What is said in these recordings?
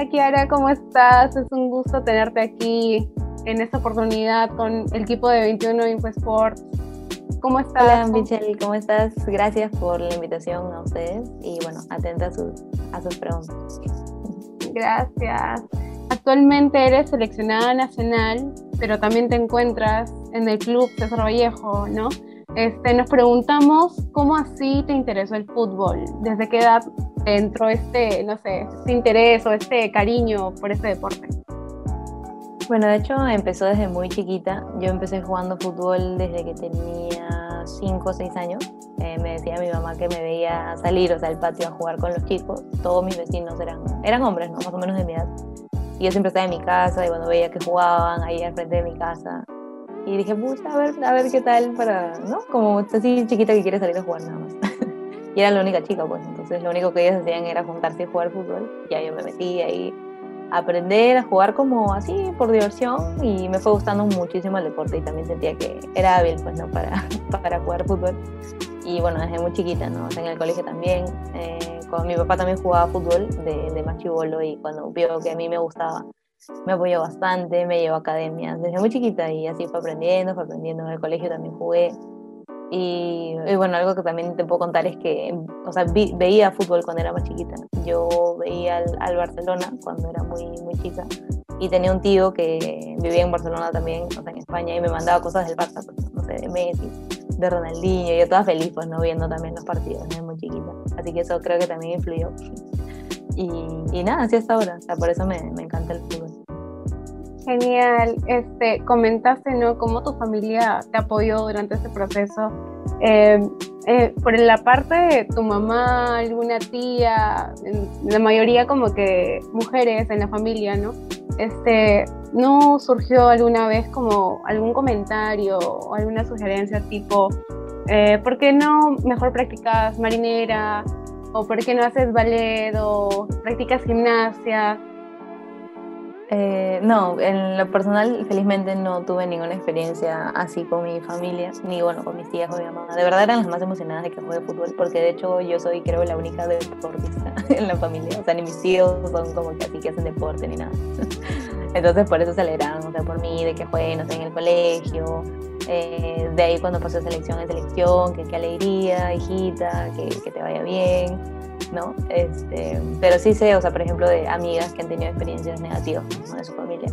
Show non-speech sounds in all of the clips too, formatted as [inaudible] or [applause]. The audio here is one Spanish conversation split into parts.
Hola Kiara, ¿cómo estás? Es un gusto tenerte aquí en esta oportunidad con el equipo de 21 InfoSports. ¿Cómo estás? Hola Michelle, ¿cómo estás? Gracias por la invitación a ustedes y bueno, atenta a sus, a sus preguntas. Gracias. Actualmente eres seleccionada nacional, pero también te encuentras en el club César Vallejo, ¿no? Este, nos preguntamos cómo así te interesó el fútbol, desde qué edad entró este, no sé, este interés o este cariño por este deporte. Bueno, de hecho empezó desde muy chiquita. Yo empecé jugando fútbol desde que tenía 5 o 6 años. Eh, me decía mi mamá que me veía salir, o sea, al patio a jugar con los chicos. Todos mis vecinos eran, eran hombres, ¿no? Más o menos de mi edad. Y yo siempre estaba en mi casa y cuando veía que jugaban ahí al frente de mi casa, y dije, pucha, a ver, a ver qué tal para, ¿no? Como así chiquita que quiere salir a jugar nada más. [laughs] y era la única chica, pues, entonces lo único que ellas hacían era juntarse y jugar fútbol. Ya yo me metí ahí a aprender a jugar como así, por diversión, y me fue gustando muchísimo el deporte y también sentía que era hábil, pues, ¿no? Para, [laughs] para jugar fútbol. Y bueno, desde muy chiquita, ¿no? en el colegio también. Eh, con mi papá también jugaba fútbol de, de más chivolo y cuando vio que a mí me gustaba, me apoyó bastante, me llevó a academias desde muy chiquita y así fue aprendiendo, fue aprendiendo. En el colegio también jugué. Y, bueno, algo que también te puedo contar es que, o sea, veía fútbol cuando era más chiquita. Yo veía al, Barcelona cuando era muy, muy chica y tenía un tío que vivía en Barcelona también, o sea, en España, y me mandaba cosas del Barça, pues, no sé, de Messi, de Ronaldinho, y yo toda feliz, pues, ¿no? Viendo también los partidos desde muy chiquita. Así que eso creo que también influyó. Y, y nada, así hasta ahora, o sea, por eso me, me encanta el fútbol. Genial. Este, comentaste, ¿no? Cómo tu familia te apoyó durante este proceso. Eh, eh, por la parte de tu mamá, alguna tía, la mayoría como que mujeres en la familia, ¿no? Este, ¿no surgió alguna vez como algún comentario o alguna sugerencia tipo, eh, ¿por qué no mejor practicas marinera? ¿O por qué no haces ballet? ¿O practicas gimnasia? Eh, no, en lo personal, felizmente no tuve ninguna experiencia así con mi familia, ni bueno, con mis tías o mi mamá. De verdad eran las más emocionadas de que juegue fútbol, porque de hecho yo soy, creo, la única deportista [laughs] en la familia. O sea, ni mis tíos son como que así que hacen deporte ni nada. [laughs] Entonces, por eso se alegraron, o sea, por mí, de que juegue, no sé, en el colegio. Eh, de ahí cuando pasó selección en selección, que qué alegría, hijita, que, que te vaya bien ¿no? Este, pero sí sé, o sea, por ejemplo, de amigas que han tenido experiencias negativas de su familia,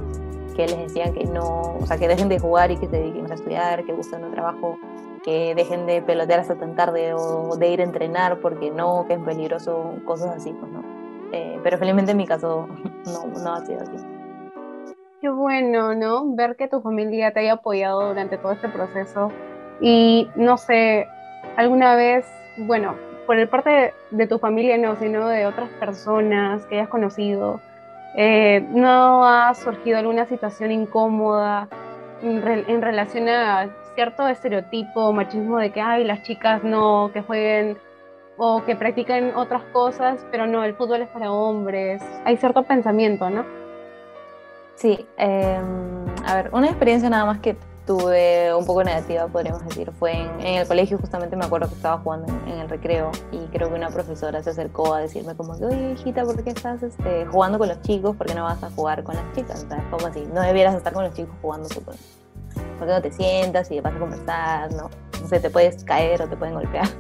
que les decían que no, o sea, que dejen de jugar y que se dediquen a estudiar, que busquen un trabajo, que dejen de pelotear hasta tan tarde o de ir a entrenar porque no, que es peligroso, cosas así, pues, ¿no? Eh, pero felizmente en mi caso [laughs] no, no ha sido así. Qué bueno, ¿no? Ver que tu familia te haya apoyado durante todo este proceso. Y no sé, alguna vez, bueno, por el parte de, tu familia no, sino de otras personas que hayas conocido, eh, ¿no ha surgido alguna situación incómoda en, relación a cierto estereotipo, machismo de que, ay, las chicas no, que jueguen o que practiquen otras cosas, pero no, el fútbol es para hombres? Hay cierto pensamiento, ¿no? Sí, em, a ver, una experiencia nada más que tuve un poco negativa, podríamos decir, fue en, el colegio, justamente me acuerdo que estaba jugando en, el recreo y creo que una profesora se acercó a decirme como que, oye, hijita, ¿por qué estás este, jugando con los chicos? ¿Por qué no vas a jugar con las chicas? O sea, como así, no debieras estar con los chicos jugando tú. ¿Por qué no te sientas y vas a conversar? No, no sé, te puedes caer o te pueden golpear. [laughs]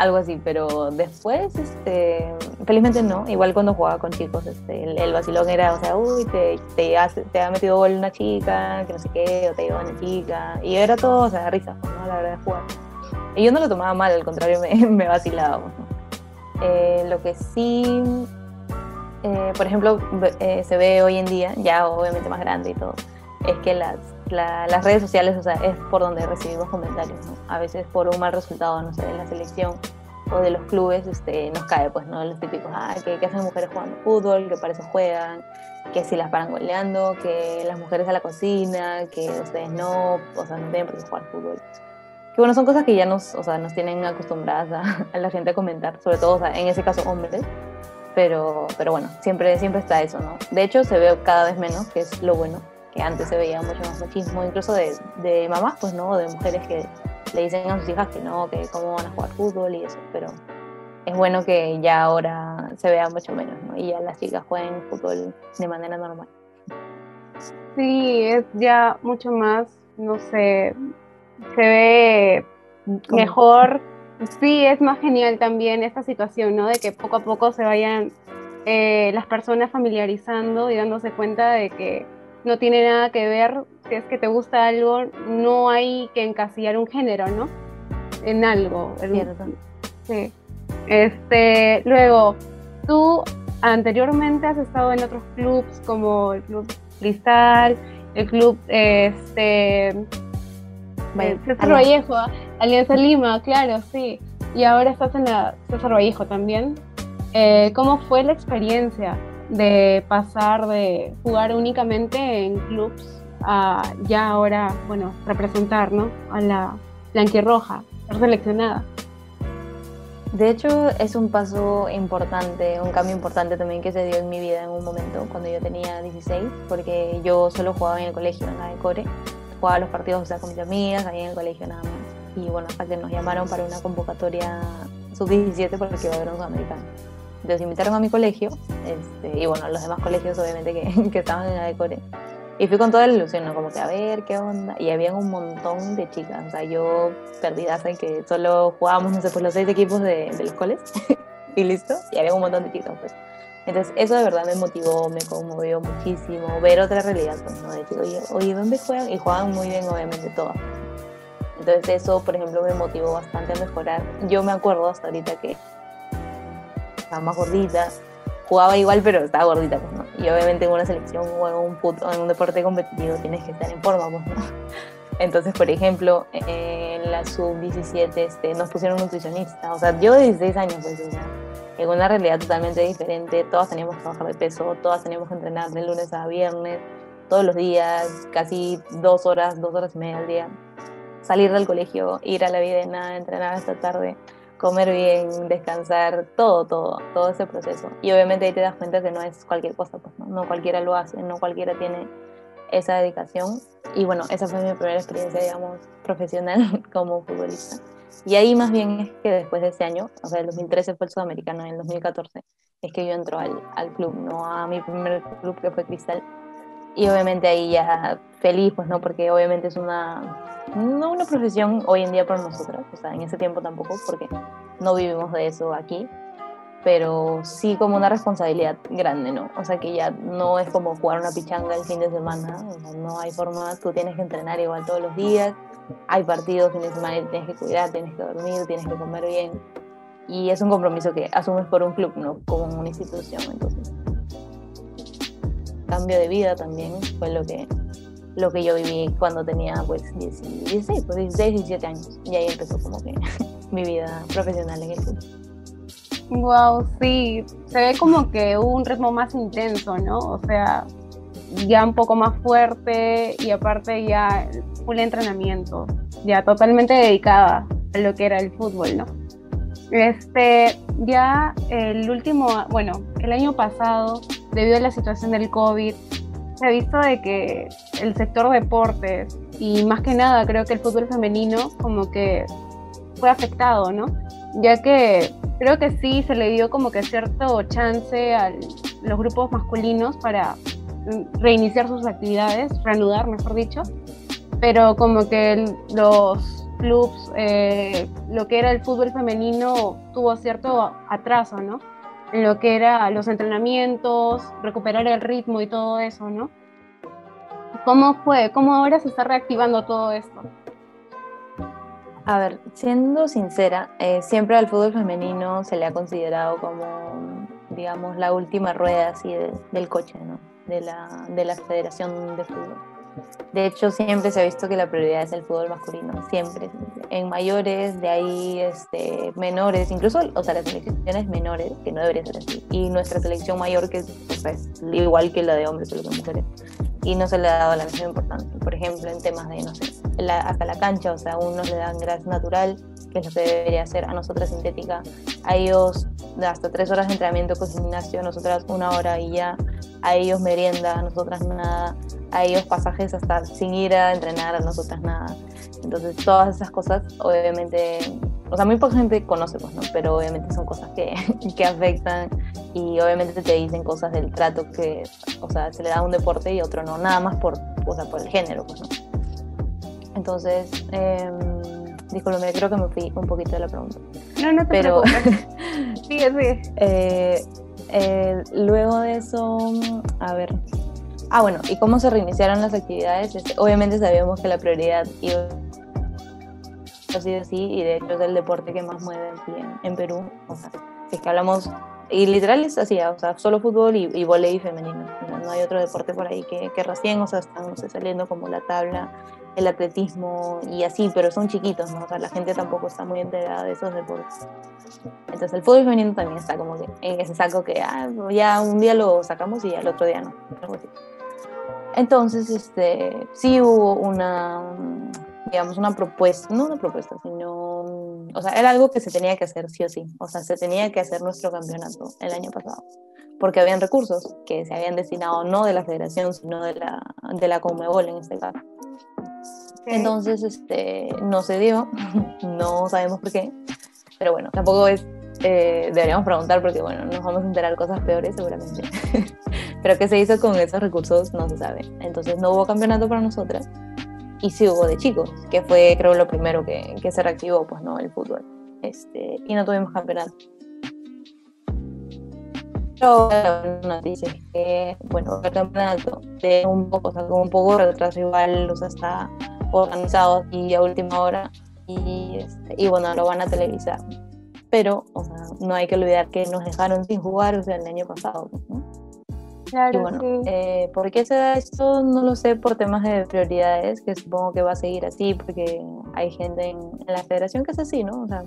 algo así, pero después, este, felizmente no, igual cuando jugaba con chicos, este, el, vacilón era, o sea, uy, te, te, te ha metido gol una chica, que no sé qué, o te lleva una chica, y era todo, o sea, risa, ¿no? La verdad jugar. Y yo no lo tomaba mal, al contrario, me, [laughs] me vacilaba. Eh, lo que sí, eh, por ejemplo, eh, se ve hoy en día, ya obviamente más grande y todo, es que las las redes sociales, o sea, es por donde recibimos comentarios, ¿no? A veces por un mal resultado, no sé, de la selección o de los clubes, este, nos cae, pues, ¿no? Los típicos, ah, que, hacen mujeres jugando fútbol, que para eso juegan, que si las paran goleando, que las mujeres a la cocina, que ustedes no, o sea, no tienen por qué jugar fútbol. Que bueno, son cosas que ya nos, o sea, nos tienen acostumbradas a, [laughs] a la gente a comentar, sobre todo, o sea, en ese caso, hombres. Pero, pero bueno, siempre, siempre está eso, ¿no? De hecho, se ve cada vez menos, que es lo bueno que antes se veía mucho más machismo, incluso de, de mamás, pues no, de mujeres que le dicen a sus hijas que no, que cómo van a jugar fútbol y eso, pero, es bueno que ya ahora se vea mucho menos, ¿no? Y ya las chicas jueguen fútbol de manera normal. Sí, es ya mucho más, no sé, se ve mejor. Sí, es más genial también esta situación, ¿no? De que poco a poco se vayan eh, las personas familiarizando y dándose cuenta de que no tiene nada que ver, si es que te gusta algo, no hay que encasillar un género, ¿no? En algo. Cierto. Sí. Este, luego, tú anteriormente has estado en otros clubs como el Club Cristal, el Club este, César Vallejo, Alianza Lima, claro, sí. Y ahora estás en la César Vallejo también. Eh, ¿Cómo fue la experiencia de pasar de jugar únicamente en clubs a ya ahora, bueno, representar. A la blanquirroja, ser seleccionada? De hecho, es un paso importante, un cambio importante también que se dio en mi vida en un momento, cuando yo tenía 16, porque yo solo jugaba en el colegio, en la de Core, jugaba los partidos o sea, con mis amigas, ahí en el colegio nada más. Y bueno, hasta que nos llamaron para una convocatoria sub-17 porque iba a haber un americano. Entonces invitaron a mi colegio, este, y bueno, los demás colegios obviamente que, [laughs] que estaban en la de Core y fui con toda la ilusión, ¿no? Como que a ver qué onda. Y había un montón de chicas. O sea, yo perdida, en que solo jugábamos, no sé, pues los seis equipos de, de los coles. [laughs] y listo. Y había un montón de chicas, pues. Entonces, eso de verdad me motivó, me conmovió muchísimo. Ver otra realidad, pues, ¿no? Decir, oye, oye, ¿dónde juegan? Y juegan muy bien, obviamente, todas. Entonces, eso, por ejemplo, me motivó bastante a mejorar. Yo me acuerdo hasta ahorita que estaba más gordita, jugaba igual, pero estaba gordita, pues, ¿no? Y obviamente en una selección o en un, en un deporte competitivo tienes que estar en forma, pues, ¿no? [laughs] Entonces, por ejemplo, en la sub-17 este, nos pusieron nutricionista. O sea, yo de 16 años, pues, o en una realidad totalmente diferente. Todas teníamos que bajar de peso, todas teníamos que entrenar de lunes a viernes, todos los días, casi dos horas, dos horas y media al día. Salir del colegio, ir a la videna, entrenar hasta tarde comer bien, descansar, todo, todo, todo ese proceso. Y obviamente ahí te das cuenta que no es cualquier cosa, pues no, no cualquiera lo hace, no cualquiera tiene esa dedicación. Y bueno, esa fue mi primera experiencia, digamos, profesional [laughs] como futbolista. Y ahí más bien es que después de ese año, o sea, el 2013 fue el sudamericano, en el 2014 es que yo entro al, al club, no a mi primer club que fue Cristal. Y obviamente ahí ya feliz, pues no, porque obviamente es una no una profesión hoy en día para nosotras, o sea, en ese tiempo tampoco, porque no vivimos de eso aquí, pero sí como una responsabilidad grande, ¿no? O sea, que ya no es como jugar una pichanga el fin de semana, o sea, no hay forma, tú tienes que entrenar igual todos los días, hay partidos fin de semana y tienes que cuidar, tienes que dormir, tienes que comer bien, y es un compromiso que asumes por un club, ¿no? Como una institución, entonces. Cambio de vida también fue lo que lo que yo viví cuando tenía pues 16, pues 16, 17 años. Y ahí empezó como que [laughs] mi vida profesional en el fútbol. Wow, sí, se ve como que un ritmo más intenso, ¿no? O sea, ya un poco más fuerte y aparte ya full entrenamiento, ya totalmente dedicada a lo que era el fútbol, ¿no? Este, ya el último, bueno, el año pasado, debido a la situación del COVID, se ha visto de que el sector deportes y más que nada creo que el fútbol femenino como que fue afectado, ¿no? Ya que creo que sí se le dio como que cierto chance a los grupos masculinos para reiniciar sus actividades, reanudar, mejor dicho, pero como que los clubs, eh, lo que era el fútbol femenino tuvo cierto atraso, ¿no? en lo que era los entrenamientos, recuperar el ritmo y todo eso, ¿no? ¿Cómo fue? ¿Cómo ahora se está reactivando todo esto? A ver, siendo sincera, eh, siempre al fútbol femenino se le ha considerado como, digamos, la última rueda así del coche, ¿no? De la, de la Federación de Fútbol. De hecho, siempre se ha visto que la prioridad es el fútbol masculino, siempre. En mayores, de ahí este, menores, incluso, o sea, las selecciones menores, que no debería ser así. Y nuestra selección mayor, que es igual que la de hombres o la de mujeres. Y no se le ha dado la misma importancia. Por ejemplo, en temas de, no sé, hasta la cancha, o sea, unos le dan grasa natural, que es lo que debería hacer, a nosotras sintética. A ellos hasta tres horas de entrenamiento con gimnasio, a nosotras una hora y ya. A ellos merienda, a nosotras nada a ellos pasajes hasta sin ir a entrenar, a nosotras nada. Entonces todas esas cosas obviamente o sea, muy poca gente conoce, pues, ¿no? Pero obviamente son cosas que, [laughs] que afectan y obviamente te dicen cosas del trato que, o sea, se le da a un deporte y otro no, nada más por, o sea, por el género, pues, ¿no? Entonces, eh, disculpe, creo que me fui un poquito de la pregunta. No, no te Pero, [laughs] sigue, sigue. Eh, eh, luego de eso, a ver. Ah, bueno, ¿y cómo se reiniciaron las actividades? Este, obviamente sabíamos que la prioridad iba así así, y de hecho es el deporte que más mueve aquí en, Perú. O sea, si es que hablamos, y literal es así, o sea, solo fútbol y, y voleibol femenino. No, hay otro deporte por ahí que, que recién, o sea, están saliendo como la tabla el atletismo y así, pero son chiquitos, ¿no? O sea, la gente tampoco está muy enterada de esos deportes. Entonces el fútbol femenino también está como que en ese saco que ah, ya un día lo sacamos y al otro día no. Entonces, este, sí hubo una, digamos, una propuesta, no una propuesta, sino, o sea, era algo que se tenía que hacer sí o sí. O sea, se tenía que hacer nuestro campeonato el año pasado. Porque habían recursos que se habían destinado no de la federación, sino de la, de la Conmebol en este caso. Entonces, este, no se dio, [laughs] no sabemos por qué, pero bueno, tampoco es, eh, deberíamos preguntar porque, bueno, nos vamos a enterar cosas peores seguramente, [laughs] pero qué se hizo con esos recursos no se sabe. Entonces, no hubo campeonato para nosotras y sí hubo de chicos, que fue, creo, lo primero que, que se reactivó, pues, ¿no? El fútbol. Este, y no tuvimos campeonato. Pero la noticia que, bueno, el campeonato de un poco, o sea, un poco retraso igual, o sea, está organizado y a última hora y, este, y bueno, lo van a televisar. Pero, o sea, no hay que olvidar que nos dejaron sin jugar, o sea, el año pasado, ¿no? Claro, y bueno, eh, ¿por qué se da esto? No lo sé, por temas de prioridades, que supongo que va a seguir así, porque hay gente en, en, la federación que es así, ¿no? O sea,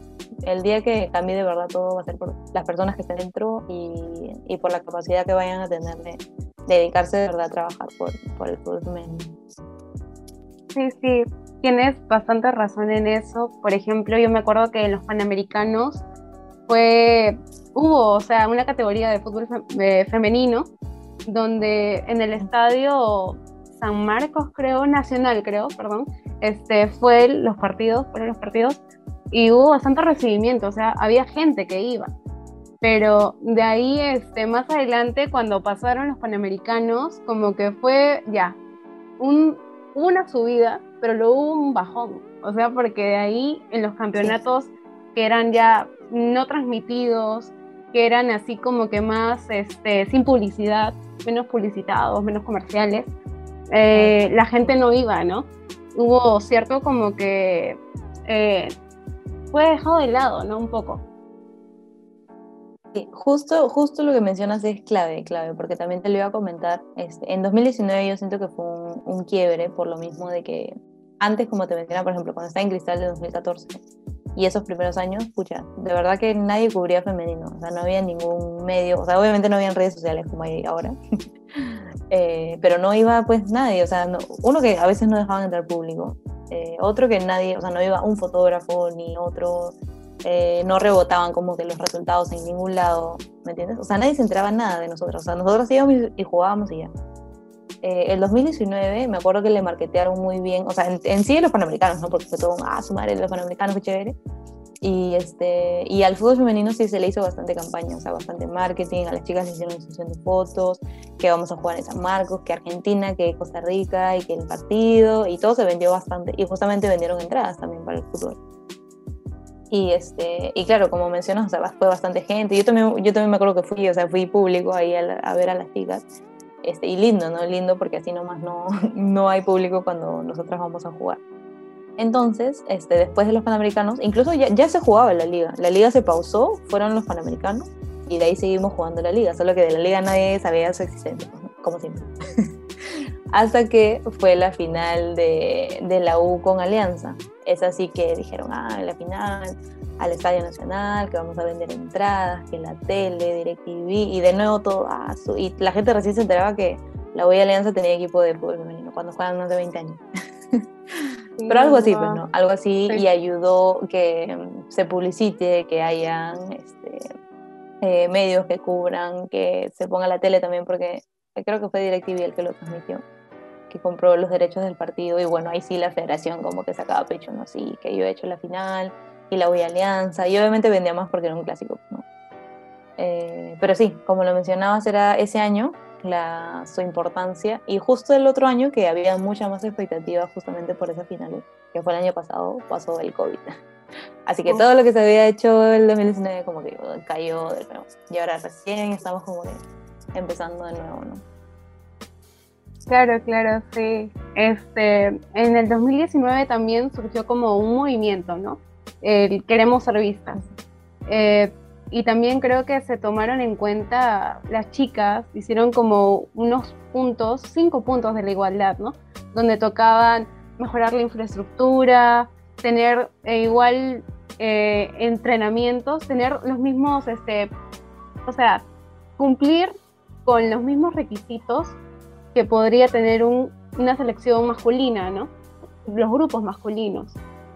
el día que cambie de verdad todo va a ser por las personas que estén dentro y, y por la capacidad que vayan a tener de, dedicarse de verdad a trabajar por, por el fútbol femenino. Sí, sí, tienes bastante razón en eso. Por ejemplo, yo me acuerdo que en los Panamericanos fue, hubo, o sea, una categoría de fútbol femenino donde en el estadio San Marcos, creo, Nacional, creo, perdón, este, fue los partidos, fueron los partidos, y hubo bastante recibimiento, o sea, había gente que iba. Pero de ahí, este, más adelante, cuando pasaron los Panamericanos, como que fue ya, un, una subida, pero luego hubo un bajón. O sea, porque de ahí en los campeonatos que eran ya no transmitidos, que eran así como que más este, sin publicidad, menos publicitados, menos comerciales, eh, la gente no iba, ¿no? Hubo cierto como que eh, fue dejado de lado, ¿no? Un poco. justo, justo lo que mencionas es clave, clave, porque también te lo iba a comentar. Este, en 2019 yo siento que fue un, quiebre por lo mismo de que antes, como te mencionaba, por ejemplo, cuando estaba en Cristal de 2014 y esos primeros años, escucha, de verdad que nadie cubría femenino, o sea, no había ningún medio, o sea, obviamente no había redes sociales como hay ahora, [laughs] eh, pero no iba pues nadie, o sea, uno que a veces no dejaban entrar público, eh, otro que nadie, o sea, no iba un fotógrafo ni otro, eh, no rebotaban como que los resultados en ningún lado, ¿me entiendes? O sea, nadie se enteraba nada de nosotros, o sea, nosotros íbamos y jugábamos y ya. Eh, el 2019 me acuerdo que le marketearon muy bien, o sea, en, en sí los panamericanos, ¿no? Porque fue todo, ah, su madre, los panamericanos, qué chévere. Y, este, y al fútbol femenino sí se le hizo bastante campaña, o sea, bastante marketing, a las chicas les hicieron sesión de fotos, que vamos a jugar en San Marcos, que Argentina, que Costa Rica, y que el partido, y todo se vendió bastante, y justamente vendieron entradas también para el fútbol. Y, este, y claro, como mencionas, o sea, fue bastante gente, yo también, yo también me acuerdo que fui, o sea, fui público ahí a, a ver a las chicas, este, y lindo, ¿no? Lindo porque así nomás no, [laughs] no hay público cuando nosotros vamos a jugar. Entonces, este, después de los Panamericanos, incluso ya, ya se jugaba la liga. La liga se pausó, fueron los Panamericanos y de ahí seguimos jugando la liga. Solo que de la liga nadie sabía su existencia, como siempre. [laughs] Hasta que fue la final de, de, la U con Alianza. Es así que dijeron, ah, la final al Estadio Nacional, que vamos a vender entradas, que la tele, DirecTV, y de nuevo todo, ah, y la gente recién se enteraba que la U Alianza tenía equipo de fútbol femenino, cuando juegan más de 20 años. [laughs] Pero algo así, pues, ¿no? Algo así y ayudó que mm, se publicite, que hayan este, eh, medios que cubran, que se ponga la tele también, porque creo que fue DirecTV el que lo transmitió, que compró los derechos del partido y bueno, ahí sí la federación como que sacaba pecho, ¿no? Sí, que yo he hecho la final, y la a Alianza, y obviamente vendía más porque era un clásico, ¿no? Eh, pero sí, como lo mencionabas, era ese año la, su importancia, y justo el otro año que había mucha más expectativa justamente por esa final, que fue el año pasado, pasó el COVID. [laughs] Así que todo lo que se había hecho el 2019 como que cayó de nuevo. Y ahora recién estamos como que empezando de nuevo, ¿no? Claro, claro, sí. Este, en el 2019 también surgió como un movimiento, ¿no? El queremos ser vistas. Eh, y también creo que se tomaron en cuenta las chicas, hicieron como unos puntos, cinco puntos de la igualdad, ¿no? Donde tocaban mejorar la infraestructura, tener eh, igual eh, entrenamientos, tener los mismos, este, o sea, cumplir con los mismos requisitos que podría tener una selección masculina, ¿no? Los grupos masculinos,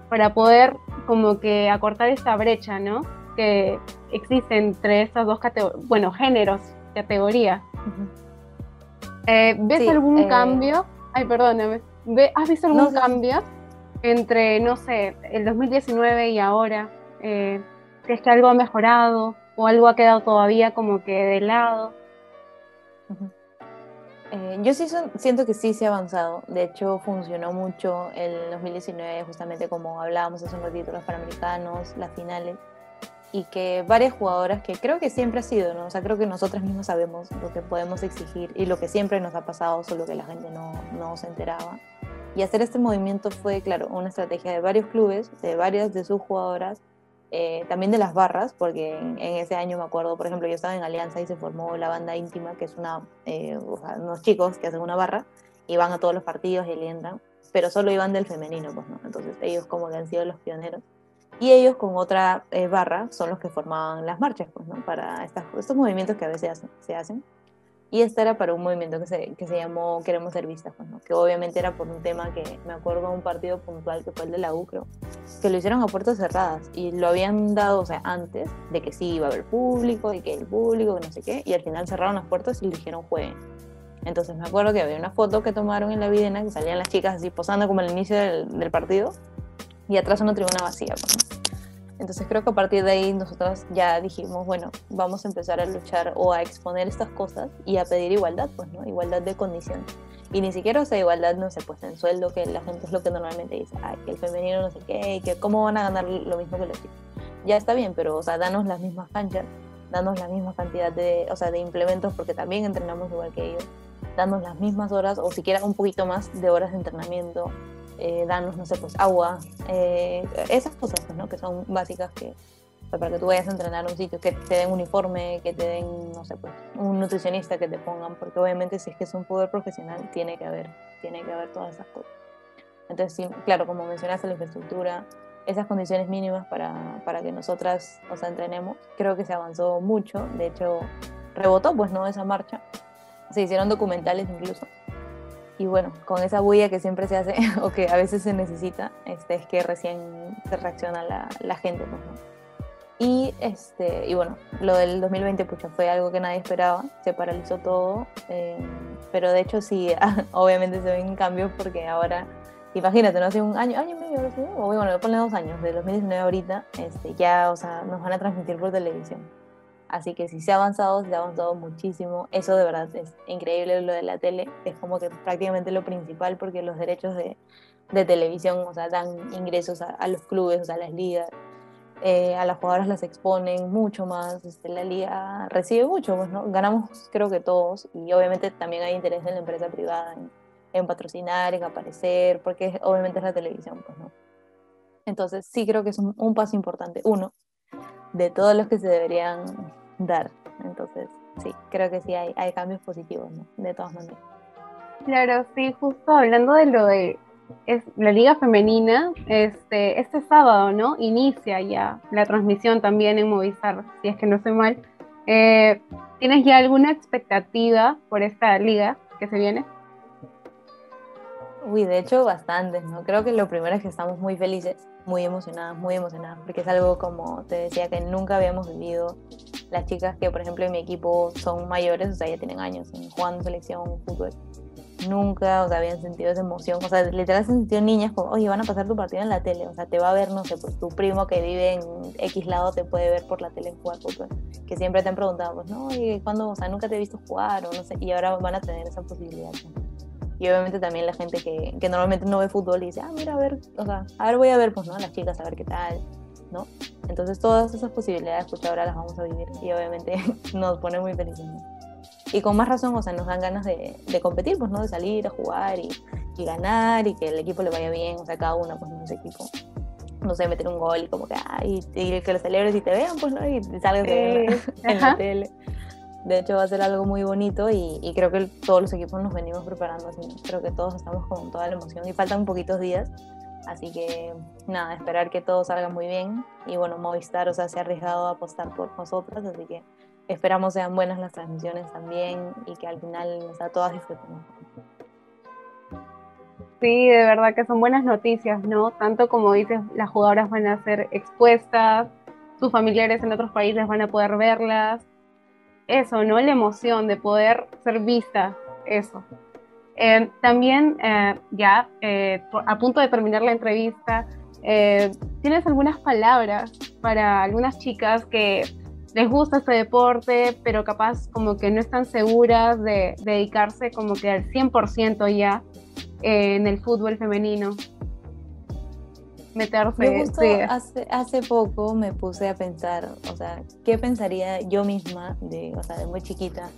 para poder como que acortar esta brecha, ¿no? Que existe entre estas dos categorías, bueno, géneros, categorías. Eh, ¿Ves algún cambio? Ay, perdóname. ¿Has visto algún cambio? entre, no sé, el 2019 y ahora? Eh, ¿Crees que algo ha mejorado o algo ha quedado todavía como que de lado? Eh, yo sí siento que sí se ha avanzado. De hecho, funcionó mucho el 2019, justamente como hablábamos hace un ratito, los panamericanos, las finales. Y que varias jugadoras, que creo que siempre ha sido, ¿no? O sea, creo que nosotras mismas sabemos lo que podemos exigir y lo que siempre nos ha pasado, solo que la gente no, no se enteraba. Y hacer este movimiento fue, claro, una estrategia de varios clubes, de varias de sus jugadoras, eh, también de las barras, porque en, ese año me acuerdo, por ejemplo, yo estaba en Alianza y se formó la banda íntima, que es una, eh, unos chicos que hacen una barra y van a todos los partidos y alientan, pero solo iban del femenino, pues no. Entonces ellos como que han sido los pioneros. Y ellos con otra eh, barra son los que formaban las marchas, pues, ¿no? Para estas, estos movimientos que a veces se hacen. Y esta era para un movimiento que se, que se llamó Queremos ser vistas, pues, que obviamente era por un tema que me acuerdo de un partido puntual que fue el de la U, creo, que lo hicieron a puertas cerradas y lo habían dado, o sea, antes de que sí iba a haber público, y que el público, que no sé qué, y al final cerraron las puertas y le dijeron jueguen. Entonces me acuerdo que había una foto que tomaron en la videna que salían las chicas así posando como al inicio del, del partido y atrás una tribuna vacía. Pues, entonces creo que a partir de ahí nosotros ya dijimos, bueno, vamos a empezar a luchar o a exponer estas cosas y a pedir igualdad, pues, ¿no? Igualdad de condiciones. Y ni siquiera, o sea, igualdad no se puesta en sueldo, que la gente es lo que normalmente dice, ay, que el femenino no sé qué, que cómo van a ganar lo mismo que los chicos. Ya está bien, pero, o sea, danos las mismas canchas, danos la misma cantidad de, o sea, de implementos, porque también entrenamos igual que ellos, danos las mismas horas, o siquiera un poquito más de horas de entrenamiento, eh, darnos, no sé, pues agua, eh, esas cosas, pues, ¿no? Que son básicas que, para que tú vayas a entrenar a un sitio, que te den uniforme, que te den, no sé, pues, un nutricionista que te pongan, porque obviamente si es que es un poder profesional, tiene que haber, tiene que haber todas esas cosas. Entonces, sí, claro, como mencionaste, la infraestructura, esas condiciones mínimas para, para que nosotras, sea, entrenemos, creo que se avanzó mucho, de hecho, rebotó, pues, ¿no? Esa marcha. Se hicieron documentales incluso y bueno, con esa bulla que siempre se hace [laughs] o que a veces se necesita, este, es que recién se reacciona la, la gente. Pues, y, este, y bueno, lo del 2020 pucha, fue algo que nadie esperaba, se paralizó todo, eh, pero de hecho sí, [laughs] obviamente se ven cambios porque ahora, imagínate, no hace un año, año y medio, o bueno, ponle dos años, de 2019 ahorita, este, ya, o sea, nos van a transmitir por televisión. Así que si se ha avanzado, se ha avanzado muchísimo. Eso de verdad es increíble lo de la tele. Es como que prácticamente lo principal porque los derechos de, de televisión, o sea, dan ingresos a, los clubes, a las ligas. Eh, a las jugadoras las exponen mucho más, este, la liga recibe mucho, pues, ¿no? ganamos creo que todos y obviamente también hay interés en la empresa privada en, en patrocinar, en aparecer, porque obviamente es la televisión, pues, ¿no? Entonces sí creo que es un, un paso importante, uno, de todos los que se deberían dar. Entonces, sí, creo que sí hay, hay cambios positivos, ¿no? De todas maneras. Claro, sí, justo hablando de lo de es, la liga femenina, este, este sábado, ¿no? Inicia ya la transmisión también en Movistar, si es que no estoy mal. Eh, ¿Tienes ya alguna expectativa por esta liga que se viene? Uy, de hecho, bastantes, ¿no? Creo que lo primero es que estamos muy felices, muy emocionadas, muy emocionadas, porque es algo como te decía que nunca habíamos vivido. Las chicas que, por ejemplo, en mi equipo son mayores, o sea, ya tienen años en jugando selección, fútbol. nunca, o sea, habían sentido esa emoción, o sea, literal se sentido niñas como, oye, van a pasar tu partido en la tele, o sea, te va a ver, no sé, pues tu primo que vive en X lado te puede ver por la tele jugar fútbol, que siempre te han preguntado, pues, no, y cuando, o sea, nunca te he visto jugar, o no sé, y ahora van a tener esa posibilidad. Y obviamente también la gente que, que normalmente no ve fútbol y dice, ah, mira, a ver, o sea, a ver, voy a ver, pues, ¿no? Las chicas, a ver qué tal, ¿no? Entonces todas esas posibilidades, pues ahora las vamos a vivir y obviamente [laughs] nos pone muy felices. Y con más razón, o sea, nos dan ganas de, de competir, pues, ¿no? De salir a jugar y, y, ganar y que el equipo le vaya bien, o sea, cada uno, pues, en ese equipo. No sé, meter un gol y como que, ay, y, que lo celebres y te vean, pues, ¿no? Y salgas de [laughs] en la tele. De hecho, va a ser algo muy bonito y, y, creo que todos los equipos nos venimos preparando así. Creo que todos estamos con toda la emoción y faltan poquitos días. Así que nada, esperar que todo salga muy bien. Y bueno, Movistar, o sea, se ha arriesgado a apostar por nosotras, así que esperamos sean buenas las transmisiones también y que al final, o sea, todas disfrutemos. Sí, de verdad que son buenas noticias, ¿no? Tanto como dices, las jugadoras van a ser expuestas, sus familiares en otros países van a poder verlas. Eso, ¿no? La emoción de poder ser vista, eso. Eh, también, eh, ya eh, a punto de terminar la entrevista, ¿tienes algunas palabras para algunas chicas que les gusta este deporte, pero capaz como que no están seguras de, dedicarse como que al 100% ya en el fútbol femenino? Meterse. hace, hace poco me puse a pensar, o sea, ¿qué pensaría yo misma de, o sea, de muy chiquita?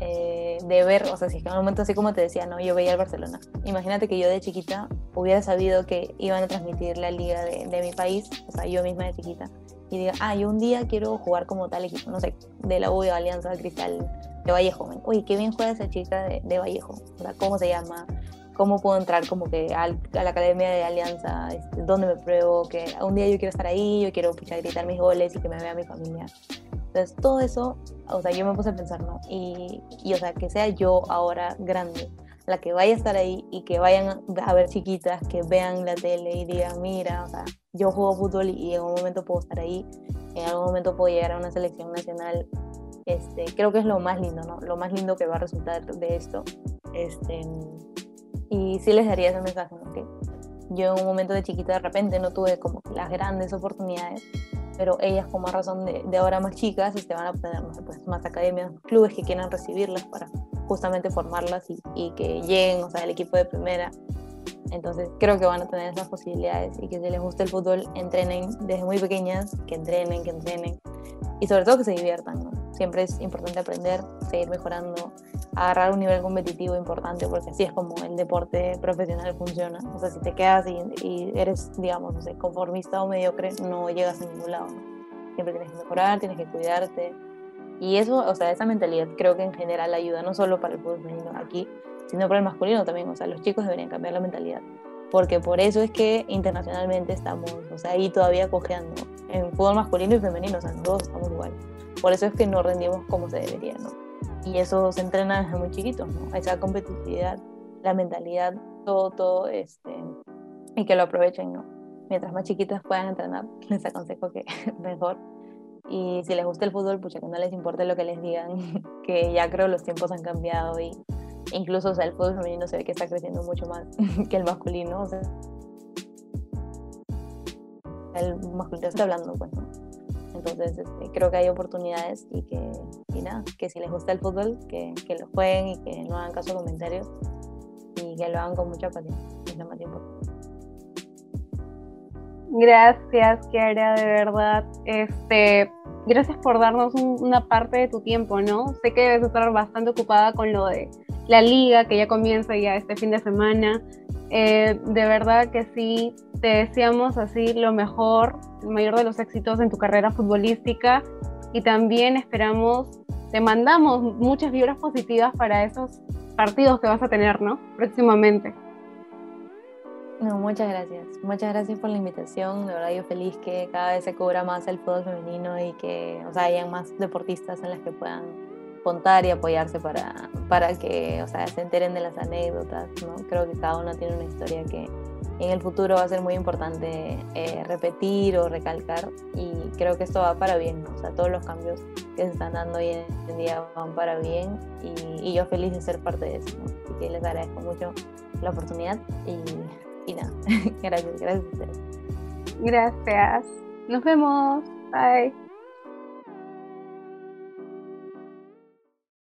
Eh, de ver, o sea, si es que en un momento así como te decía, no, yo veía al Barcelona. Imagínate que yo de chiquita hubiera sabido que iban a transmitir la liga de, de mi país, o sea, yo misma de chiquita, y diga, ah, yo un día quiero jugar como tal equipo, no sé, de la U de Alianza Cristal de Vallejo. Uy, qué bien juega esa chica de, de, Vallejo, o sea, cómo se llama, cómo puedo entrar como que a la academia de Alianza, este, dónde me pruebo, que un día yo quiero estar ahí, yo quiero pucha, gritar mis goles y que me vea mi familia. Entonces, todo eso, o sea, yo me puse a pensar, ¿no? Y, y, o sea, que sea yo ahora grande, la que vaya a estar ahí y que vayan a ver chiquitas, que vean la tele y digan, mira, o sea, yo juego fútbol y en un momento puedo estar ahí, en algún momento puedo llegar a una selección nacional. Este, creo que es lo más lindo, ¿no? Lo más lindo que va a resultar de esto. Este, y sí les daría ese mensaje, ¿no? Que yo en un momento de chiquita de repente no tuve como las grandes oportunidades, pero ellas con más razón de, de ahora más chicas este, van a obtener pues, más academias, clubes que quieran recibirlas para justamente formarlas y, y, que lleguen, o sea, el equipo de primera. Entonces creo que van a tener esas posibilidades y que si les gusta el fútbol, entrenen desde muy pequeñas, que entrenen, que entrenen y sobre todo que se diviertan. ¿no? Siempre es importante aprender, seguir mejorando, agarrar un nivel competitivo importante porque así es como el deporte profesional funciona. O sea, si te quedas y, y eres, digamos, no sé, conformista o mediocre, no llegas a ningún lado. Siempre tienes que mejorar, tienes que cuidarte. Y eso, o sea, esa mentalidad creo que en general ayuda no solo para el fútbol femenino aquí, sino para el masculino también. O sea, los chicos deberían cambiar la mentalidad. Porque por eso es que internacionalmente estamos, o sea, ahí todavía cojeando. En fútbol masculino y femenino, o sea, todos estamos igual. Por eso es que no rendimos como se debería, ¿no? Y eso se entrena desde muy chiquitos, ¿no? Esa competitividad, la mentalidad, todo, todo, este, y que lo aprovechen, ¿no? Mientras más chiquitas puedan entrenar, [laughs] les aconsejo que [laughs] mejor. Y si les gusta el fútbol, pues que no les importe lo que les digan, [laughs] que ya creo los tiempos han cambiado y incluso o sea, el fútbol femenino se ve que está creciendo mucho más que el masculino. O sea, el masculino está hablando, pues, ¿no? Entonces, este, creo que hay oportunidades y que, y nada, que si les gusta el fútbol, que, que, lo jueguen y que no hagan caso a comentarios y que lo hagan con mucha paciencia. Es lo más importante. Gracias, Kiara, de verdad. Este, gracias por darnos un, una parte de tu tiempo, ¿no? Sé que debes estar bastante ocupada con lo de la liga que ya comienza ya este fin de semana. Eh, de verdad que sí, te deseamos así lo mejor, el mayor de los éxitos en tu carrera futbolística y también esperamos, te mandamos muchas vibras positivas para esos partidos que vas a tener, ¿no? Próximamente. No, muchas gracias. Muchas gracias por la invitación. De verdad, yo feliz que cada vez se cubra más el fútbol femenino y que, o sea, hayan más deportistas en las que puedan contar y apoyarse para, para que o sea, se enteren de las anécdotas. ¿no? Creo que cada uno tiene una historia que en el futuro va a ser muy importante eh, repetir o recalcar y creo que esto va para bien, o sea, todos los cambios que se están dando hoy en día van para bien y, yo feliz de ser parte de eso, así que les agradezco mucho la oportunidad y, y nada, [laughs] gracias, gracias a ustedes. Gracias, nos vemos, bye.